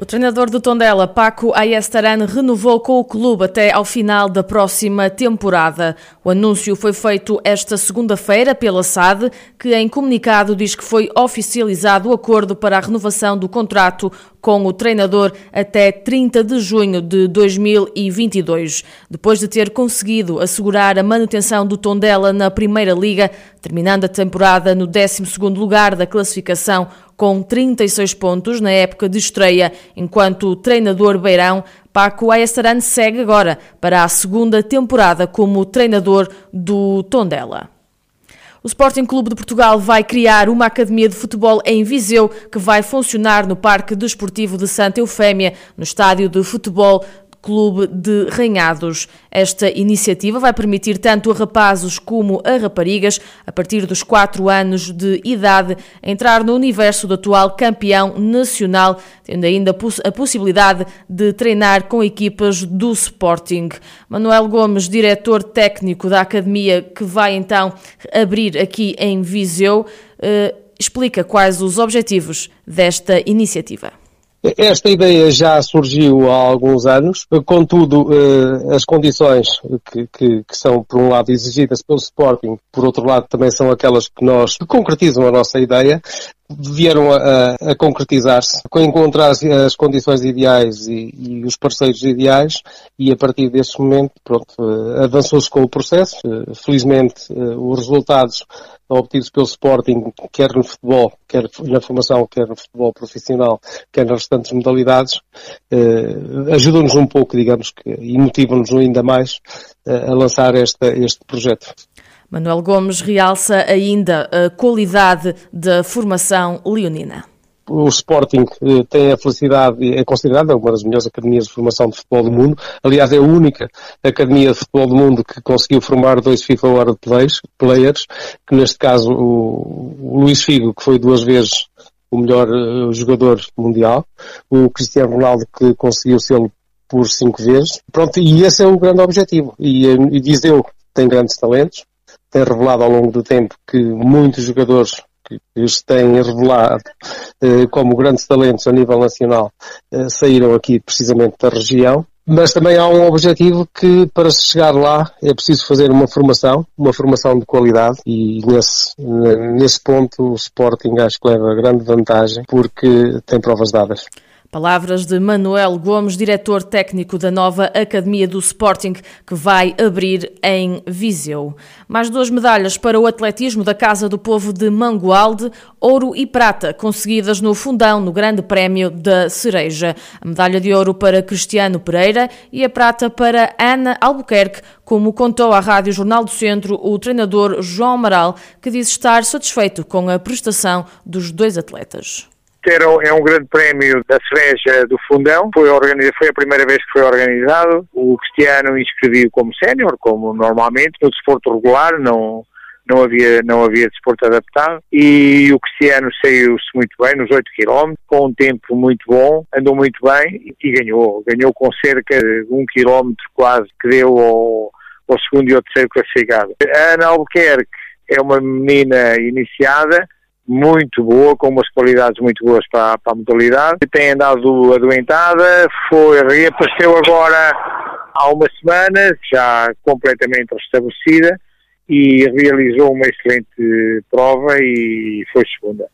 O treinador do Tondela, Paco Ayestaran, renovou com o clube até ao final da próxima temporada. O anúncio foi feito esta segunda-feira pela SAD, que em comunicado diz que foi oficializado o acordo para a renovação do contrato com o treinador até 30 de junho de 2022. Depois de ter conseguido assegurar a manutenção do Tondela na Primeira Liga, terminando a temporada no 12º lugar da classificação, com 36 pontos na época de estreia, enquanto treinador Beirão, Paco Ayasaran, segue agora para a segunda temporada como treinador do Tondela. O Sporting Clube de Portugal vai criar uma academia de futebol em Viseu que vai funcionar no Parque Desportivo de Santa Eufémia, no estádio de futebol Clube de Ranhados. Esta iniciativa vai permitir tanto a rapazes como a raparigas, a partir dos 4 anos de idade, entrar no universo do atual campeão nacional, tendo ainda a possibilidade de treinar com equipas do Sporting. Manuel Gomes, diretor técnico da academia que vai então abrir aqui em Viseu, eh, explica quais os objetivos desta iniciativa. Esta ideia já surgiu há alguns anos, contudo, eh, as condições que, que, que, são, por um lado, exigidas pelo Sporting, por outro lado, também são aquelas que nós que concretizam a nossa ideia, vieram a, a concretizar-se, encontrar as, as condições ideais e, e, os parceiros ideais, e a partir desse momento, pronto, eh, avançou-se com o processo. Eh, felizmente, os resultados obtidos pelo Sporting, quer no futebol, quer na formação, quer no futebol profissional, quer nas restantes modalidades, eh, ajudam-nos um pouco, digamos, que, e motivam-nos ainda mais eh, a lançar esta, este projeto. Manuel Gomes realça ainda a qualidade da formação leonina o Sporting eh, tem a felicidade, é considerada uma das melhores academias de formação de futebol do mundo. Aliás, é a única academia de futebol do mundo que conseguiu formar dois FIFA World Players, que neste caso o, Luís Figo, que foi duas vezes o melhor uh, jogador mundial, o Cristiano Ronaldo, que conseguiu ser por cinco vezes. Pronto, e esse é o grande objetivo. E, eh, e eu, tem grandes talentos, tem revelado ao longo do tempo que muitos jogadores que se têm revelado eh, como grandes talentos a nível nacional eh, saíram aqui precisamente da região. Mas também há um objetivo que para se chegar lá é preciso fazer uma formação, uma formação de qualidade e nesse, nesse ponto o Sporting acho que leva grande vantagem porque tem provas dadas. Palavras de Manuel Gomes, diretor técnico da nova Academia do Sporting, que vai abrir em Viseu. Mais duas medalhas para o atletismo da Casa do Povo de Mangualde, ouro e prata, conseguidas no fundão no Grande Prémio da Cereja. A medalha de ouro para Cristiano Pereira e a prata para Ana Albuquerque, como contou à Rádio Jornal do Centro o treinador João Amaral, que diz estar satisfeito com a prestação dos dois atletas é um grande prémio da cereja do Fundão. Foi, foi a primeira vez que foi organizado. O Cristiano inscreveu como sénior, como normalmente, no desporto regular, não, não havia, não havia desporto adaptado e o Cristiano saiu-se muito bem nos 8 km, com um tempo muito bom, andou muito bem e ganhou. Ganhou com cerca de um km quase que deu ao, ao segundo e ao terceiro classificado. A Ana Albuquerque é uma menina iniciada, muito boa, com umas qualidades muito boas para, para a modalidade. Tem andado adoentada, foi, reapareceu agora há uma semana, já completamente restabelecida, e realizou uma excelente prova e foi segunda.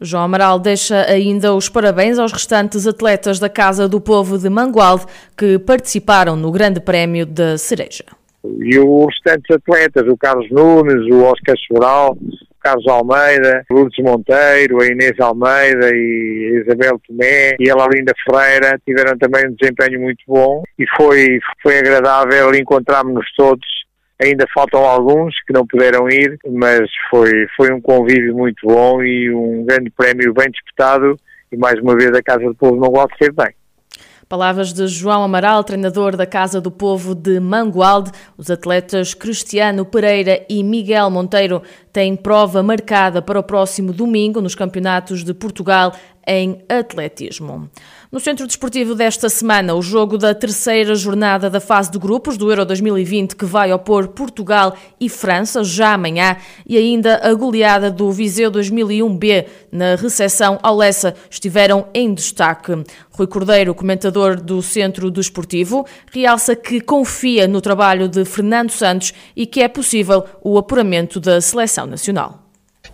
João Amaral deixa ainda os parabéns aos restantes atletas da Casa do Povo de Mangualde que participaram no Grande Prémio da Cereja. E os restantes atletas, o Carlos Nunes, o Oscar Sobral, Carlos Almeida, Lourdes Monteiro, a Inês Almeida e a Isabel Tomé e a Laurinda Ferreira tiveram também um desempenho muito bom e foi, foi agradável encontrarmos-nos todos. Ainda faltam alguns que não puderam ir, mas foi, foi um convívio muito bom e um grande prémio bem disputado e mais uma vez a Casa do Povo não gosta de ser bem. Palavras de João Amaral, treinador da Casa do Povo de Mangualde. Os atletas Cristiano Pereira e Miguel Monteiro têm prova marcada para o próximo domingo nos Campeonatos de Portugal em atletismo. No centro desportivo desta semana, o jogo da terceira jornada da fase de grupos do Euro 2020 que vai opor Portugal e França já amanhã e ainda a goleada do Viseu 2001B na recepção ao Lessa estiveram em destaque. Rui Cordeiro, comentador do Centro Desportivo, realça que confia no trabalho de Fernando Santos e que é possível o apuramento da seleção nacional.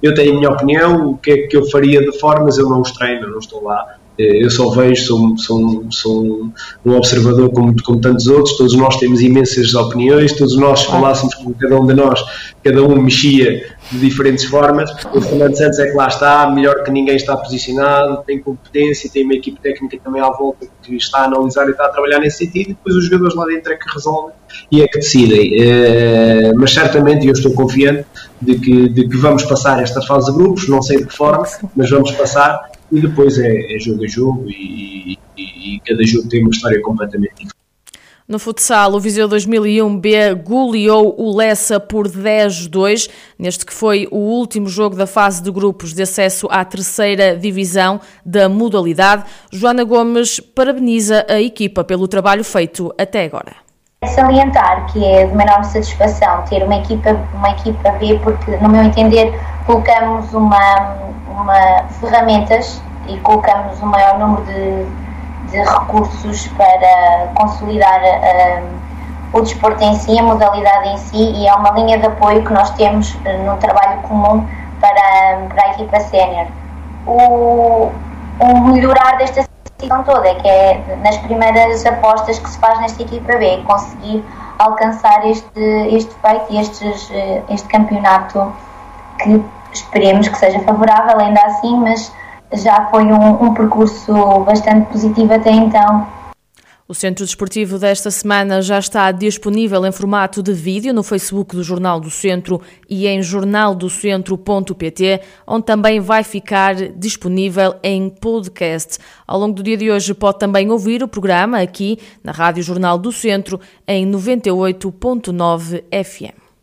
Eu tenho a minha opinião, o que é que eu faria de formas, eu não os treino, não estou lá eu só vejo, sou, sou, sou um observador como, como tantos outros, todos nós temos imensas opiniões, todos nós falássemos com cada um de nós, cada um mexia de diferentes formas. O Fernando Santos é que lá está, melhor que ninguém está posicionado, tem competência, tem uma equipe técnica também à volta que está a analisar e está a trabalhar nesse sentido, e depois os jogadores lá dentro é que resolvem e é que decidem. É, mas certamente eu estou confiante de que, de que vamos passar esta fase de grupos, não sei de que forma, mas vamos passar e depois é, é jogo a jogo e, e, e, cada jogo tem uma história completamente diferente. No futsal, o Viseu 2001B goleou o Lessa por 10-2, neste que foi o último jogo da fase de grupos de acesso à terceira divisão da modalidade. Joana Gomes parabeniza a equipa pelo trabalho feito até agora. Salientar que é de menor satisfação ter uma equipa, uma equipa B, porque, no meu entender, colocamos uma, uma ferramentas e colocamos o maior número de, de recursos para consolidar uh, o desporto em si, a modalidade em si, e é uma linha de apoio que nós temos uh, num trabalho comum para, para a equipa sénior. O, o melhorar desta situação toda que é nas primeiras apostas que se faz nesta equipa B, conseguir alcançar este, este feito e estes, eh, este campeonato que esperemos que seja favorável ainda assim, mas já foi um, um percurso bastante positivo até então. O Centro Desportivo desta semana já está disponível em formato de vídeo no Facebook do Jornal do Centro e em jornaldocentro.pt, onde também vai ficar disponível em podcast. Ao longo do dia de hoje pode também ouvir o programa aqui na Rádio Jornal do Centro em 98.9 FM.